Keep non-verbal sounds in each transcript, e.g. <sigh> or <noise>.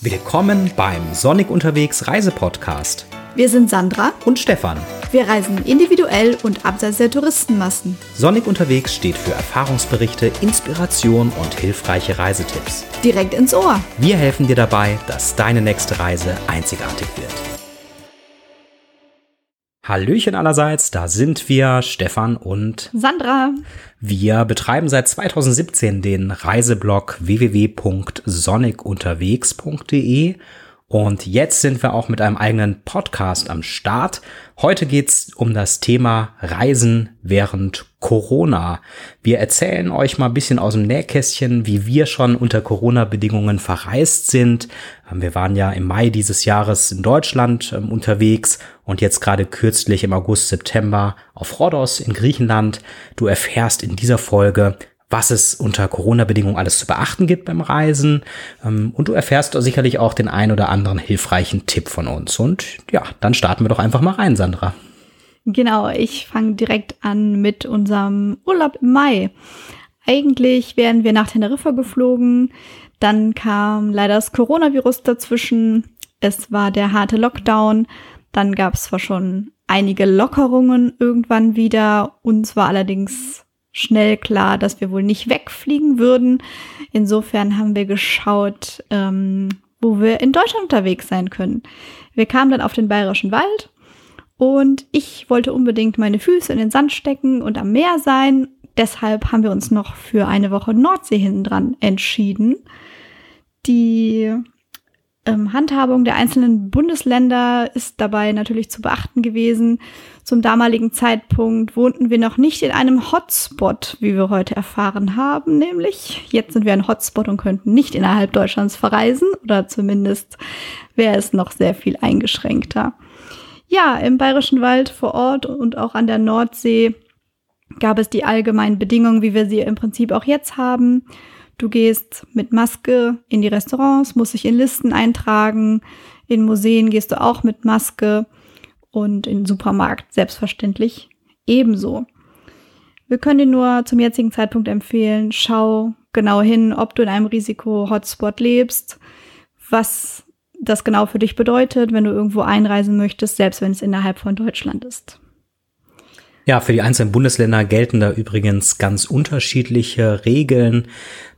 Willkommen beim Sonnig unterwegs Reisepodcast. Wir sind Sandra und Stefan. Wir reisen individuell und abseits der Touristenmassen. Sonnig unterwegs steht für Erfahrungsberichte, Inspiration und hilfreiche Reisetipps. Direkt ins Ohr. Wir helfen dir dabei, dass deine nächste Reise einzigartig wird. Hallöchen allerseits, da sind wir, Stefan und Sandra. Wir betreiben seit 2017 den Reiseblog www.sonigunterwegs.de und jetzt sind wir auch mit einem eigenen Podcast am Start. Heute geht's um das Thema Reisen während Corona. Wir erzählen euch mal ein bisschen aus dem Nähkästchen, wie wir schon unter Corona-Bedingungen verreist sind. Ähm, wir waren ja im Mai dieses Jahres in Deutschland ähm, unterwegs und jetzt gerade kürzlich im August, September auf Rhodos in Griechenland. Du erfährst in dieser Folge, was es unter Corona-Bedingungen alles zu beachten gibt beim Reisen. Ähm, und du erfährst sicherlich auch den ein oder anderen hilfreichen Tipp von uns. Und ja, dann starten wir doch einfach mal rein, Sandra. Genau, ich fange direkt an mit unserem Urlaub im Mai. Eigentlich wären wir nach Teneriffa geflogen. Dann kam leider das Coronavirus dazwischen. Es war der harte Lockdown. Dann gab es zwar schon einige Lockerungen irgendwann wieder. Uns war allerdings schnell klar, dass wir wohl nicht wegfliegen würden. Insofern haben wir geschaut, ähm, wo wir in Deutschland unterwegs sein können. Wir kamen dann auf den Bayerischen Wald und ich wollte unbedingt meine Füße in den Sand stecken und am Meer sein. Deshalb haben wir uns noch für eine Woche Nordsee hinten dran entschieden. Die ähm, Handhabung der einzelnen Bundesländer ist dabei natürlich zu beachten gewesen. Zum damaligen Zeitpunkt wohnten wir noch nicht in einem Hotspot, wie wir heute erfahren haben, nämlich jetzt sind wir ein Hotspot und könnten nicht innerhalb Deutschlands verreisen oder zumindest wäre es noch sehr viel eingeschränkter. Ja, im Bayerischen Wald vor Ort und auch an der Nordsee gab es die allgemeinen Bedingungen, wie wir sie im Prinzip auch jetzt haben. Du gehst mit Maske in die Restaurants, musst dich in Listen eintragen. In Museen gehst du auch mit Maske und den Supermarkt selbstverständlich ebenso. Wir können dir nur zum jetzigen Zeitpunkt empfehlen, schau genau hin, ob du in einem Risiko-Hotspot lebst, was das genau für dich bedeutet, wenn du irgendwo einreisen möchtest, selbst wenn es innerhalb von Deutschland ist. Ja, für die einzelnen Bundesländer gelten da übrigens ganz unterschiedliche Regeln.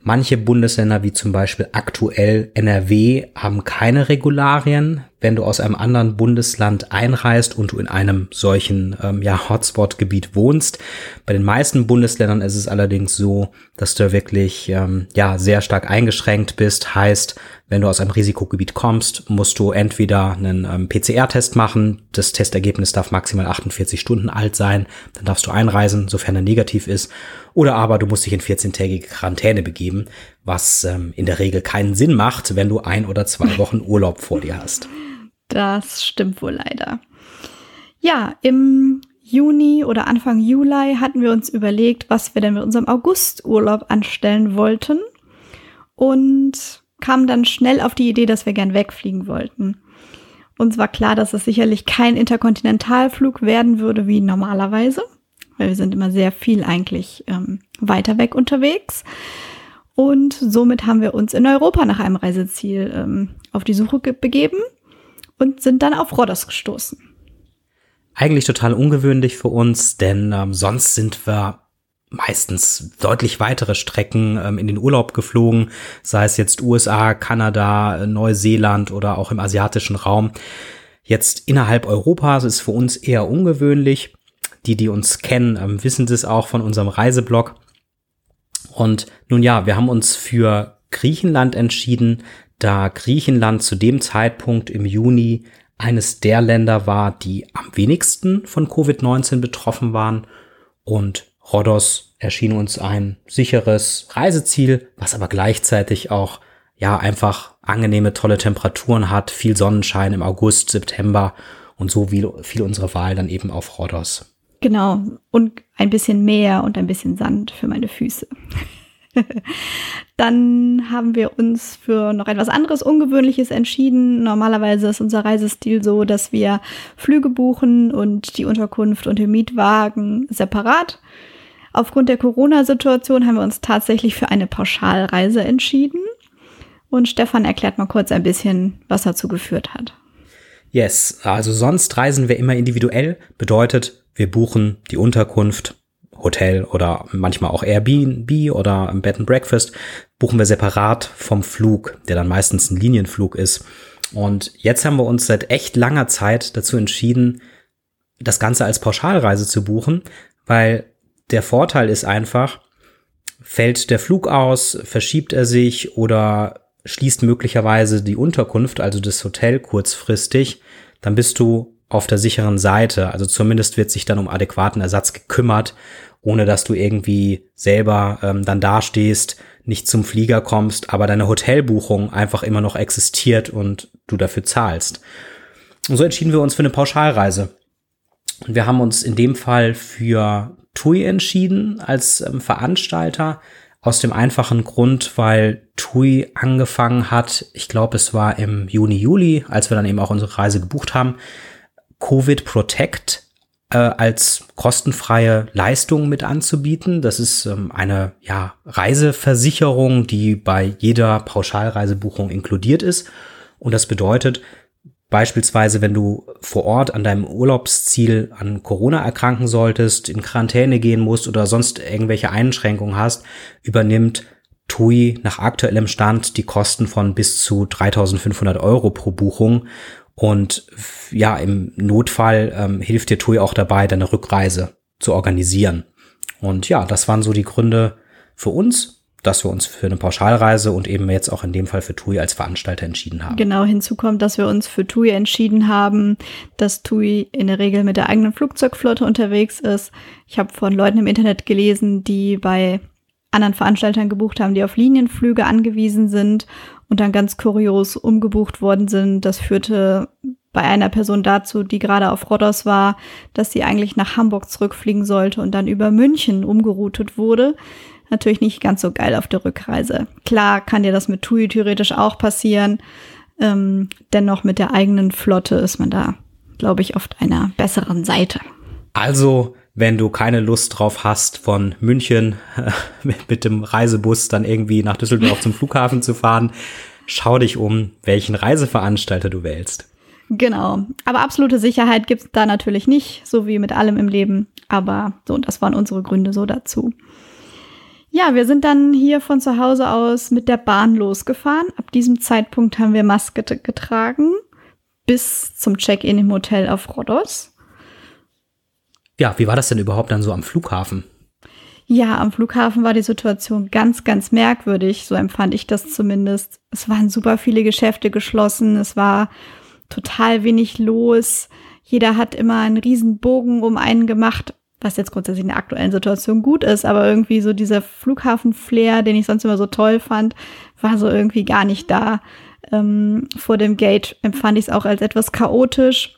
Manche Bundesländer, wie zum Beispiel aktuell NRW, haben keine Regularien. Wenn du aus einem anderen Bundesland einreist und du in einem solchen ähm, ja, Hotspot-Gebiet wohnst. Bei den meisten Bundesländern ist es allerdings so, dass du wirklich ähm, ja sehr stark eingeschränkt bist. Heißt, wenn du aus einem Risikogebiet kommst, musst du entweder einen ähm, PCR-Test machen. Das Testergebnis darf maximal 48 Stunden alt sein. Dann darfst du einreisen, sofern er negativ ist. Oder aber du musst dich in 14-tägige Quarantäne begeben, was ähm, in der Regel keinen Sinn macht, wenn du ein oder zwei Wochen <laughs> Urlaub vor dir hast. Das stimmt wohl leider. Ja, im Juni oder Anfang Juli hatten wir uns überlegt, was wir denn mit unserem Augusturlaub anstellen wollten und kamen dann schnell auf die Idee, dass wir gern wegfliegen wollten. Uns war klar, dass es sicherlich kein Interkontinentalflug werden würde wie normalerweise, weil wir sind immer sehr viel eigentlich ähm, weiter weg unterwegs. Und somit haben wir uns in Europa nach einem Reiseziel ähm, auf die Suche begeben und sind dann auf Rhodos gestoßen. Eigentlich total ungewöhnlich für uns, denn ähm, sonst sind wir meistens deutlich weitere Strecken ähm, in den Urlaub geflogen, sei es jetzt USA, Kanada, Neuseeland oder auch im asiatischen Raum. Jetzt innerhalb Europas ist für uns eher ungewöhnlich. Die, die uns kennen, ähm, wissen das auch von unserem Reiseblog. Und nun ja, wir haben uns für Griechenland entschieden, da Griechenland zu dem Zeitpunkt im Juni eines der Länder war, die am wenigsten von Covid-19 betroffen waren. Und Rhodos erschien uns ein sicheres Reiseziel, was aber gleichzeitig auch ja einfach angenehme, tolle Temperaturen hat, viel Sonnenschein im August, September und so fiel unsere Wahl dann eben auf Rhodos. Genau. Und ein bisschen Meer und ein bisschen Sand für meine Füße. <laughs> Dann haben wir uns für noch etwas anderes Ungewöhnliches entschieden. Normalerweise ist unser Reisestil so, dass wir Flüge buchen und die Unterkunft und den Mietwagen separat. Aufgrund der Corona-Situation haben wir uns tatsächlich für eine Pauschalreise entschieden. Und Stefan erklärt mal kurz ein bisschen, was dazu geführt hat. Yes, also sonst reisen wir immer individuell, bedeutet, wir buchen die Unterkunft, Hotel oder manchmal auch Airbnb oder Bed and Breakfast, buchen wir separat vom Flug, der dann meistens ein Linienflug ist. Und jetzt haben wir uns seit echt langer Zeit dazu entschieden, das Ganze als Pauschalreise zu buchen, weil der Vorteil ist einfach, fällt der Flug aus, verschiebt er sich oder schließt möglicherweise die Unterkunft, also das Hotel kurzfristig, dann bist du auf der sicheren Seite. Also zumindest wird sich dann um adäquaten Ersatz gekümmert, ohne dass du irgendwie selber ähm, dann dastehst, nicht zum Flieger kommst, aber deine Hotelbuchung einfach immer noch existiert und du dafür zahlst. Und so entschieden wir uns für eine Pauschalreise. Und wir haben uns in dem Fall für TUI entschieden als ähm, Veranstalter. Aus dem einfachen Grund, weil TUI angefangen hat, ich glaube, es war im Juni, Juli, als wir dann eben auch unsere Reise gebucht haben, Covid Protect äh, als kostenfreie Leistung mit anzubieten. Das ist ähm, eine ja, Reiseversicherung, die bei jeder Pauschalreisebuchung inkludiert ist. Und das bedeutet, Beispielsweise, wenn du vor Ort an deinem Urlaubsziel an Corona erkranken solltest, in Quarantäne gehen musst oder sonst irgendwelche Einschränkungen hast, übernimmt TUI nach aktuellem Stand die Kosten von bis zu 3500 Euro pro Buchung. Und ja, im Notfall ähm, hilft dir TUI auch dabei, deine Rückreise zu organisieren. Und ja, das waren so die Gründe für uns dass wir uns für eine Pauschalreise und eben jetzt auch in dem Fall für TUI als Veranstalter entschieden haben. Genau, hinzu kommt, dass wir uns für TUI entschieden haben, dass TUI in der Regel mit der eigenen Flugzeugflotte unterwegs ist. Ich habe von Leuten im Internet gelesen, die bei anderen Veranstaltern gebucht haben, die auf Linienflüge angewiesen sind und dann ganz kurios umgebucht worden sind. Das führte bei einer Person dazu, die gerade auf Rhodos war, dass sie eigentlich nach Hamburg zurückfliegen sollte und dann über München umgeroutet wurde natürlich nicht ganz so geil auf der Rückreise. Klar kann dir das mit TUI theoretisch auch passieren. Ähm, dennoch mit der eigenen Flotte ist man da, glaube ich, auf einer besseren Seite. Also, wenn du keine Lust drauf hast, von München <laughs> mit dem Reisebus dann irgendwie nach Düsseldorf zum Flughafen zu fahren, schau dich um, welchen Reiseveranstalter du wählst. Genau. Aber absolute Sicherheit gibt es da natürlich nicht, so wie mit allem im Leben. Aber so, das waren unsere Gründe so dazu. Ja, wir sind dann hier von zu Hause aus mit der Bahn losgefahren. Ab diesem Zeitpunkt haben wir Maske getragen bis zum Check-in im Hotel auf Rhodos. Ja, wie war das denn überhaupt dann so am Flughafen? Ja, am Flughafen war die Situation ganz, ganz merkwürdig. So empfand ich das zumindest. Es waren super viele Geschäfte geschlossen. Es war total wenig los. Jeder hat immer einen riesen Bogen um einen gemacht was jetzt grundsätzlich in der aktuellen Situation gut ist, aber irgendwie so dieser Flughafen-Flair, den ich sonst immer so toll fand, war so irgendwie gar nicht da. Ähm, vor dem Gate empfand ich es auch als etwas chaotisch,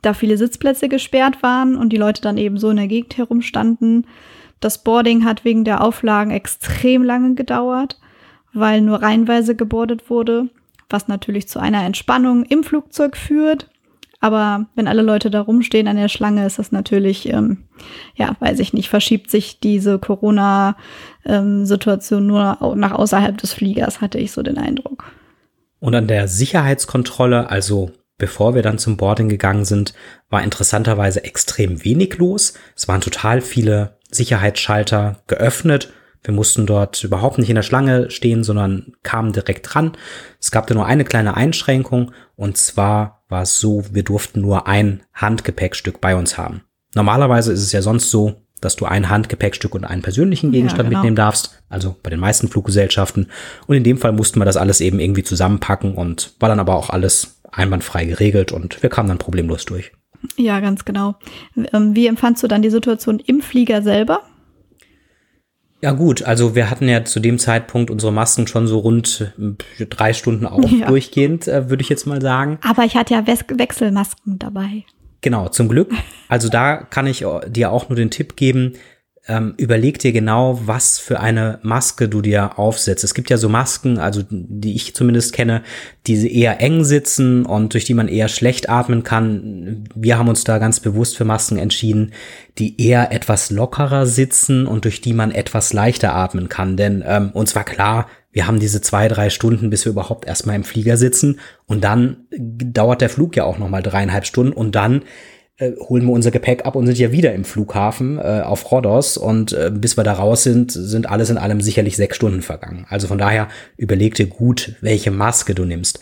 da viele Sitzplätze gesperrt waren und die Leute dann eben so in der Gegend herumstanden. Das Boarding hat wegen der Auflagen extrem lange gedauert, weil nur reihenweise gebordet wurde, was natürlich zu einer Entspannung im Flugzeug führt. Aber wenn alle Leute da rumstehen an der Schlange, ist das natürlich, ähm, ja, weiß ich nicht, verschiebt sich diese Corona-Situation ähm, nur nach außerhalb des Fliegers, hatte ich so den Eindruck. Und an der Sicherheitskontrolle, also bevor wir dann zum Boarding gegangen sind, war interessanterweise extrem wenig los. Es waren total viele Sicherheitsschalter geöffnet. Wir mussten dort überhaupt nicht in der Schlange stehen, sondern kamen direkt dran. Es gab da nur eine kleine Einschränkung und zwar war es so, wir durften nur ein Handgepäckstück bei uns haben. Normalerweise ist es ja sonst so, dass du ein Handgepäckstück und einen persönlichen Gegenstand ja, genau. mitnehmen darfst, also bei den meisten Fluggesellschaften. Und in dem Fall mussten wir das alles eben irgendwie zusammenpacken und war dann aber auch alles einwandfrei geregelt und wir kamen dann problemlos durch. Ja, ganz genau. Ähm, wie empfandst du dann die Situation im Flieger selber? Ja gut, also wir hatten ja zu dem Zeitpunkt unsere Masken schon so rund äh, drei Stunden auf ja. durchgehend, äh, würde ich jetzt mal sagen. Aber ich hatte ja We Wechselmasken dabei. Genau, zum Glück. Also da kann ich dir auch nur den Tipp geben, ähm, überleg dir genau, was für eine Maske du dir aufsetzt. Es gibt ja so Masken, also die ich zumindest kenne, die eher eng sitzen und durch die man eher schlecht atmen kann. Wir haben uns da ganz bewusst für Masken entschieden, die eher etwas lockerer sitzen und durch die man etwas leichter atmen kann. Denn ähm, uns war klar, wir haben diese zwei, drei Stunden, bis wir überhaupt erstmal im Flieger sitzen. Und dann dauert der Flug ja auch nochmal dreieinhalb Stunden. Und dann äh, holen wir unser Gepäck ab und sind ja wieder im Flughafen äh, auf Rhodos. Und äh, bis wir da raus sind, sind alles in allem sicherlich sechs Stunden vergangen. Also von daher überleg dir gut, welche Maske du nimmst.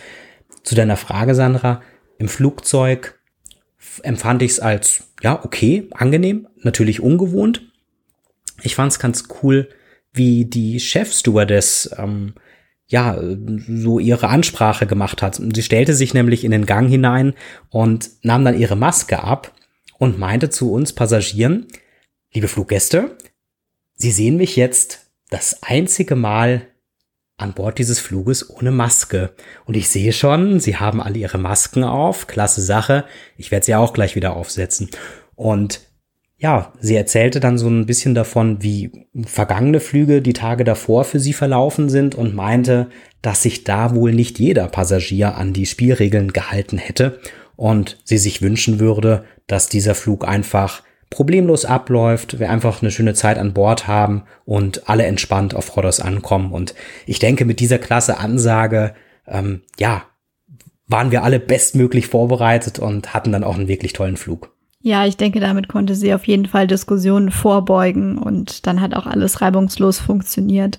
Zu deiner Frage, Sandra, im Flugzeug empfand ich es als, ja, okay, angenehm, natürlich ungewohnt. Ich fand es ganz cool, wie die Chefstewardess ähm, ja so ihre Ansprache gemacht hat. Sie stellte sich nämlich in den Gang hinein und nahm dann ihre Maske ab und meinte zu uns Passagieren, liebe Fluggäste, Sie sehen mich jetzt das einzige Mal an Bord dieses Fluges ohne Maske. Und ich sehe schon, Sie haben alle Ihre Masken auf. Klasse Sache. Ich werde sie auch gleich wieder aufsetzen. Und ja, sie erzählte dann so ein bisschen davon, wie vergangene Flüge die Tage davor für sie verlaufen sind und meinte, dass sich da wohl nicht jeder Passagier an die Spielregeln gehalten hätte und sie sich wünschen würde, dass dieser Flug einfach problemlos abläuft, wir einfach eine schöne Zeit an Bord haben und alle entspannt auf Rhodos ankommen. Und ich denke, mit dieser klasse Ansage, ähm, ja, waren wir alle bestmöglich vorbereitet und hatten dann auch einen wirklich tollen Flug. Ja, ich denke, damit konnte sie auf jeden Fall Diskussionen vorbeugen und dann hat auch alles reibungslos funktioniert.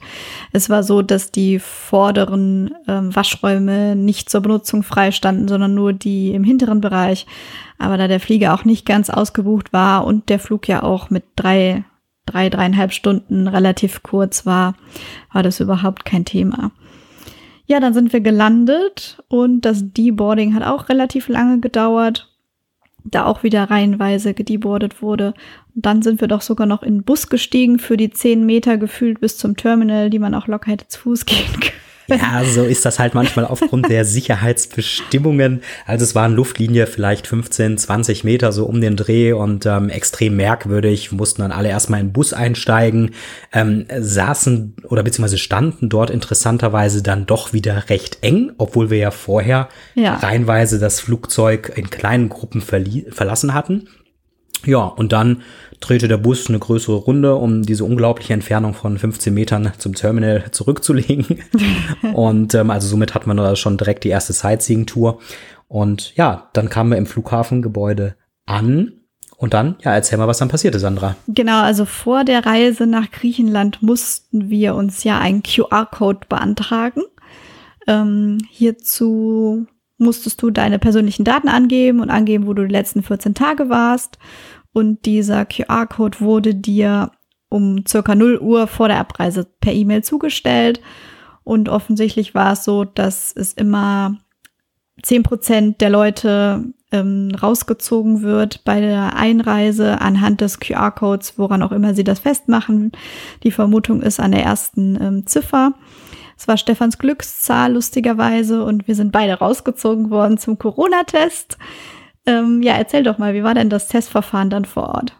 Es war so, dass die vorderen ähm, Waschräume nicht zur Benutzung freistanden, sondern nur die im hinteren Bereich. Aber da der Flieger auch nicht ganz ausgebucht war und der Flug ja auch mit drei, drei, dreieinhalb Stunden relativ kurz war, war das überhaupt kein Thema. Ja, dann sind wir gelandet und das Deboarding hat auch relativ lange gedauert da auch wieder reihenweise gedeboardet wurde. Und dann sind wir doch sogar noch in den Bus gestiegen für die zehn Meter gefühlt bis zum Terminal, die man auch locker hätte zu Fuß <laughs> gehen können. Ja, so ist das halt manchmal aufgrund der Sicherheitsbestimmungen. Also es waren Luftlinie vielleicht 15, 20 Meter so um den Dreh und ähm, extrem merkwürdig. Mussten dann alle erstmal in den Bus einsteigen, ähm, saßen oder beziehungsweise standen dort interessanterweise dann doch wieder recht eng, obwohl wir ja vorher ja. reihenweise das Flugzeug in kleinen Gruppen verlassen hatten. Ja, und dann drehte der Bus eine größere Runde, um diese unglaubliche Entfernung von 15 Metern zum Terminal zurückzulegen. <laughs> und ähm, also somit hatten wir da schon direkt die erste Sightseeing-Tour. Und ja, dann kamen wir im Flughafengebäude an. Und dann, ja, erzähl mal, was dann passierte, Sandra. Genau, also vor der Reise nach Griechenland mussten wir uns ja einen QR-Code beantragen. Ähm, hierzu musstest du deine persönlichen Daten angeben und angeben, wo du die letzten 14 Tage warst. Und dieser QR-Code wurde dir um circa 0 Uhr vor der Abreise per E-Mail zugestellt. Und offensichtlich war es so, dass es immer 10 Prozent der Leute ähm, rausgezogen wird bei der Einreise anhand des QR-Codes, woran auch immer sie das festmachen. Die Vermutung ist an der ersten ähm, Ziffer. Es war Stefans Glückszahl, lustigerweise, und wir sind beide rausgezogen worden zum Corona-Test. Ähm, ja, erzähl doch mal, wie war denn das Testverfahren dann vor Ort?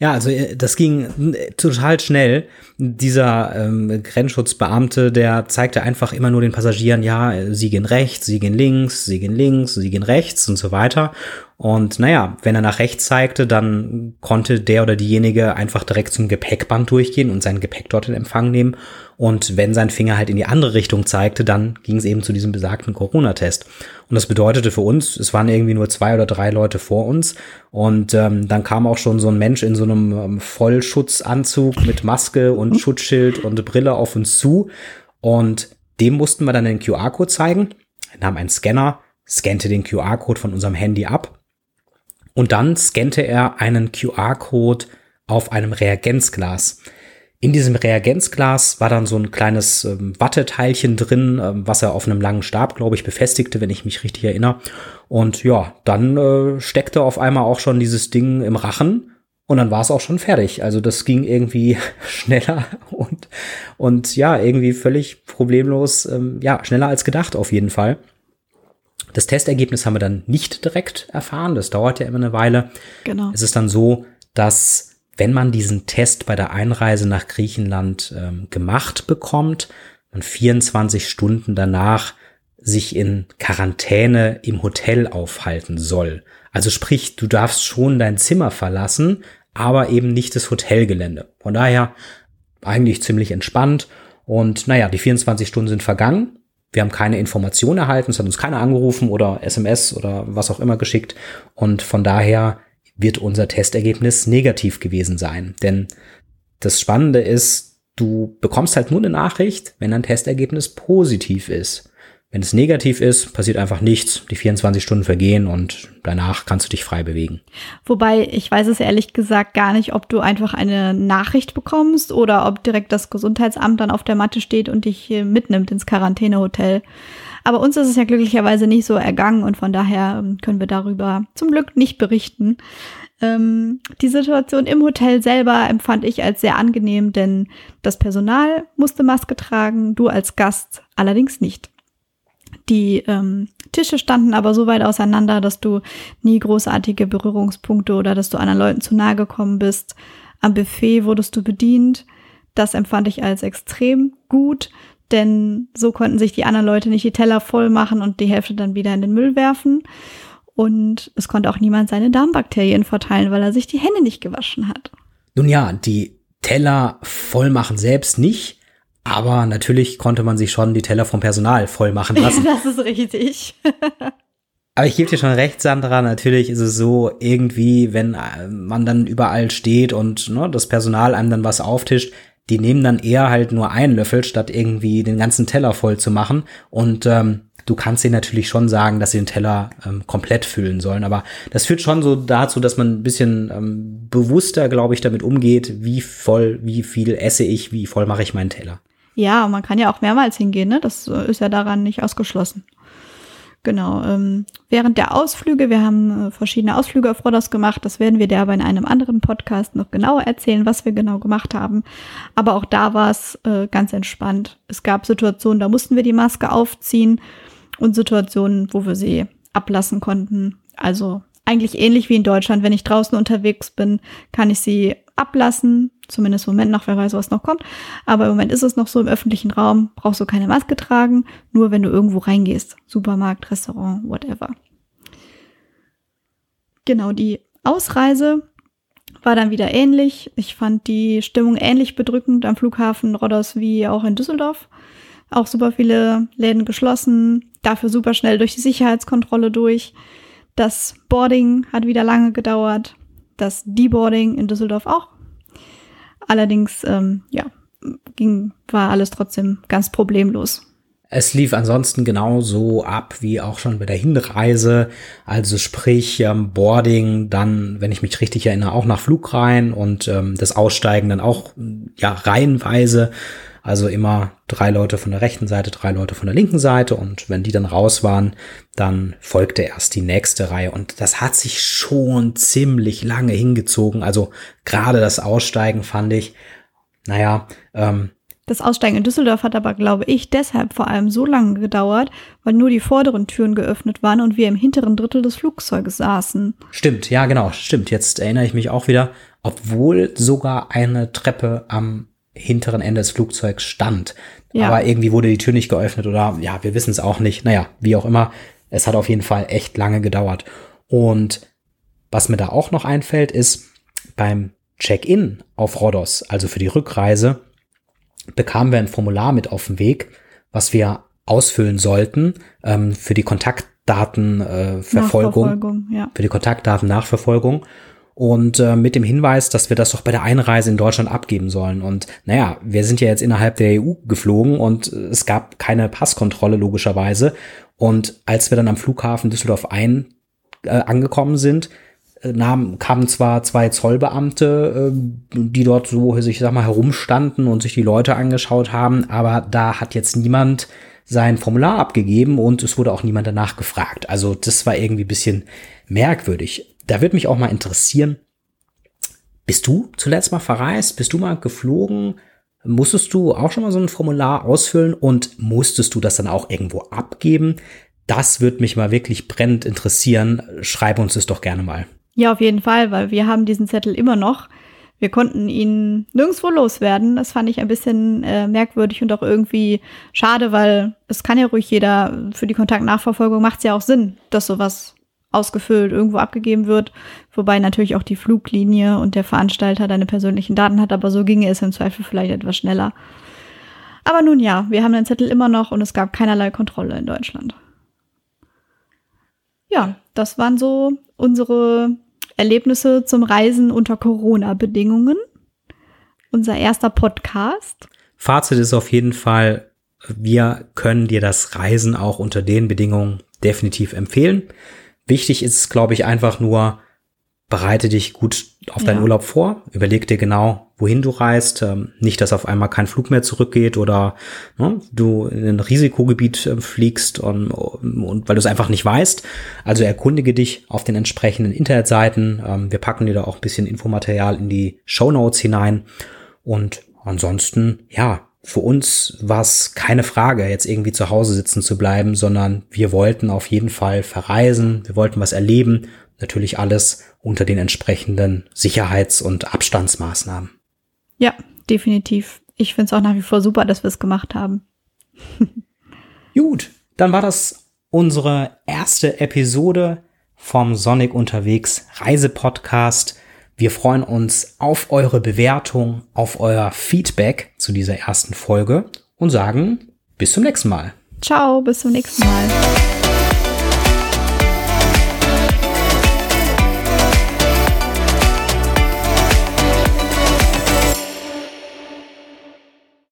Ja, also äh, das ging äh, total schnell. Dieser ähm, Grenzschutzbeamte, der zeigte einfach immer nur den Passagieren, ja, sie gehen rechts, sie gehen links, sie gehen links, sie gehen rechts und so weiter. Und naja, wenn er nach rechts zeigte, dann konnte der oder diejenige einfach direkt zum Gepäckband durchgehen und sein Gepäck dort in Empfang nehmen. Und wenn sein Finger halt in die andere Richtung zeigte, dann ging es eben zu diesem besagten Corona-Test. Und das bedeutete für uns, es waren irgendwie nur zwei oder drei Leute vor uns. Und ähm, dann kam auch schon so ein Mensch in so einem ähm, Vollschutzanzug mit Maske und Schutzschild und Brille auf uns zu. Und dem mussten wir dann den QR-Code zeigen. Nahm einen Scanner, scannte den QR-Code von unserem Handy ab und dann scannte er einen QR-Code auf einem Reagenzglas. In diesem Reagenzglas war dann so ein kleines ähm, Watteteilchen drin, ähm, was er auf einem langen Stab, glaube ich, befestigte, wenn ich mich richtig erinnere. Und ja, dann äh, steckte auf einmal auch schon dieses Ding im Rachen und dann war es auch schon fertig. Also das ging irgendwie <laughs> schneller und, und ja, irgendwie völlig problemlos, ähm, ja, schneller als gedacht auf jeden Fall. Das Testergebnis haben wir dann nicht direkt erfahren. Das dauert ja immer eine Weile. Genau. Es ist dann so, dass wenn man diesen Test bei der Einreise nach Griechenland ähm, gemacht bekommt, man 24 Stunden danach sich in Quarantäne im Hotel aufhalten soll. Also sprich, du darfst schon dein Zimmer verlassen, aber eben nicht das Hotelgelände. Von daher eigentlich ziemlich entspannt Und naja, die 24 Stunden sind vergangen. Wir haben keine Information erhalten, es hat uns keiner angerufen oder SMS oder was auch immer geschickt. Und von daher wird unser Testergebnis negativ gewesen sein. Denn das Spannende ist, du bekommst halt nur eine Nachricht, wenn ein Testergebnis positiv ist. Wenn es negativ ist, passiert einfach nichts. Die 24 Stunden vergehen und danach kannst du dich frei bewegen. Wobei, ich weiß es ehrlich gesagt gar nicht, ob du einfach eine Nachricht bekommst oder ob direkt das Gesundheitsamt dann auf der Matte steht und dich mitnimmt ins Quarantänehotel. Aber uns ist es ja glücklicherweise nicht so ergangen und von daher ähm, können wir darüber zum Glück nicht berichten. Ähm, die Situation im Hotel selber empfand ich als sehr angenehm, denn das Personal musste Maske tragen, du als Gast allerdings nicht. Die ähm, Tische standen aber so weit auseinander, dass du nie großartige Berührungspunkte oder dass du anderen Leuten zu nahe gekommen bist. Am Buffet wurdest du bedient. Das empfand ich als extrem gut, denn so konnten sich die anderen Leute nicht die Teller voll machen und die Hälfte dann wieder in den Müll werfen. Und es konnte auch niemand seine Darmbakterien verteilen, weil er sich die Hände nicht gewaschen hat. Nun ja, die Teller voll machen selbst nicht. Aber natürlich konnte man sich schon die Teller vom Personal voll machen lassen. <laughs> das ist richtig. Aber ich gebe dir schon recht, Sandra, natürlich ist es so, irgendwie, wenn äh, man dann überall steht und ne, das Personal einem dann was auftischt, die nehmen dann eher halt nur einen Löffel, statt irgendwie den ganzen Teller voll zu machen. Und ähm, du kannst ihnen natürlich schon sagen, dass sie den Teller ähm, komplett füllen sollen. Aber das führt schon so dazu, dass man ein bisschen ähm, bewusster, glaube ich, damit umgeht, wie voll, wie viel esse ich, wie voll mache ich meinen Teller. Ja, man kann ja auch mehrmals hingehen, ne? Das äh, ist ja daran nicht ausgeschlossen. Genau. Ähm, während der Ausflüge, wir haben äh, verschiedene Ausflüge auf Rodos gemacht, das werden wir dir aber in einem anderen Podcast noch genauer erzählen, was wir genau gemacht haben. Aber auch da war es äh, ganz entspannt. Es gab Situationen, da mussten wir die Maske aufziehen und Situationen, wo wir sie ablassen konnten. Also eigentlich ähnlich wie in Deutschland. Wenn ich draußen unterwegs bin, kann ich sie ablassen. Zumindest im Moment noch, wer weiß, was noch kommt. Aber im Moment ist es noch so im öffentlichen Raum, brauchst du keine Maske tragen, nur wenn du irgendwo reingehst. Supermarkt, Restaurant, whatever. Genau, die Ausreise war dann wieder ähnlich. Ich fand die Stimmung ähnlich bedrückend am Flughafen Rodos wie auch in Düsseldorf. Auch super viele Läden geschlossen, dafür super schnell durch die Sicherheitskontrolle durch. Das Boarding hat wieder lange gedauert das Deboarding in Düsseldorf auch. Allerdings, ähm, ja, ging, war alles trotzdem ganz problemlos. Es lief ansonsten genauso ab wie auch schon bei der Hinreise. Also sprich ähm, Boarding, dann, wenn ich mich richtig erinnere, auch nach Flugreihen und ähm, das Aussteigen dann auch ja reihenweise. Also immer drei Leute von der rechten Seite, drei Leute von der linken Seite und wenn die dann raus waren, dann folgte erst die nächste Reihe und das hat sich schon ziemlich lange hingezogen. Also gerade das Aussteigen fand ich, naja, ähm, das Aussteigen in Düsseldorf hat aber, glaube ich, deshalb vor allem so lange gedauert, weil nur die vorderen Türen geöffnet waren und wir im hinteren Drittel des Flugzeuges saßen. Stimmt, ja, genau, stimmt. Jetzt erinnere ich mich auch wieder, obwohl sogar eine Treppe am hinteren Ende des Flugzeugs stand. Ja. Aber irgendwie wurde die Tür nicht geöffnet oder ja, wir wissen es auch nicht. Naja, wie auch immer. Es hat auf jeden Fall echt lange gedauert. Und was mir da auch noch einfällt, ist beim Check-in auf Rhodos, also für die Rückreise, bekamen wir ein Formular mit auf den Weg, was wir ausfüllen sollten ähm, für die Kontaktdatenverfolgung, äh, ja. für die Kontaktdatennachverfolgung und äh, mit dem Hinweis, dass wir das doch bei der Einreise in Deutschland abgeben sollen. Und naja, wir sind ja jetzt innerhalb der EU geflogen und äh, es gab keine Passkontrolle logischerweise. Und als wir dann am Flughafen Düsseldorf ein äh, angekommen sind, äh, nahm, kamen zwar zwei Zollbeamte, äh, die dort so, ich sag mal, herumstanden und sich die Leute angeschaut haben, aber da hat jetzt niemand sein Formular abgegeben und es wurde auch niemand danach gefragt. Also das war irgendwie bisschen merkwürdig. Da würde mich auch mal interessieren, bist du zuletzt mal verreist? Bist du mal geflogen? Musstest du auch schon mal so ein Formular ausfüllen und musstest du das dann auch irgendwo abgeben? Das würde mich mal wirklich brennend interessieren. Schreib uns das doch gerne mal. Ja, auf jeden Fall, weil wir haben diesen Zettel immer noch. Wir konnten ihn nirgendwo loswerden. Das fand ich ein bisschen äh, merkwürdig und auch irgendwie schade, weil es kann ja ruhig jeder, für die Kontaktnachverfolgung macht es ja auch Sinn, dass sowas ausgefüllt irgendwo abgegeben wird, wobei natürlich auch die Fluglinie und der Veranstalter deine persönlichen Daten hat, aber so ginge es im Zweifel vielleicht etwas schneller. Aber nun ja, wir haben den Zettel immer noch und es gab keinerlei Kontrolle in Deutschland. Ja, das waren so unsere Erlebnisse zum Reisen unter Corona-Bedingungen. Unser erster Podcast. Fazit ist auf jeden Fall, wir können dir das Reisen auch unter den Bedingungen definitiv empfehlen. Wichtig ist, glaube ich, einfach nur, bereite dich gut auf deinen ja. Urlaub vor, überleg dir genau, wohin du reist, ähm, nicht, dass auf einmal kein Flug mehr zurückgeht oder ne, du in ein Risikogebiet äh, fliegst und, und weil du es einfach nicht weißt. Also erkundige dich auf den entsprechenden Internetseiten. Ähm, wir packen dir da auch ein bisschen Infomaterial in die Show Notes hinein und ansonsten, ja, für uns war es keine Frage, jetzt irgendwie zu Hause sitzen zu bleiben, sondern wir wollten auf jeden Fall verreisen, wir wollten was erleben, natürlich alles unter den entsprechenden Sicherheits- und Abstandsmaßnahmen. Ja, definitiv. Ich finde es auch nach wie vor super, dass wir es gemacht haben. <laughs> Gut, dann war das unsere erste Episode vom Sonic unterwegs Reisepodcast. Wir freuen uns auf eure Bewertung, auf euer Feedback zu dieser ersten Folge und sagen bis zum nächsten Mal. Ciao, bis zum nächsten Mal.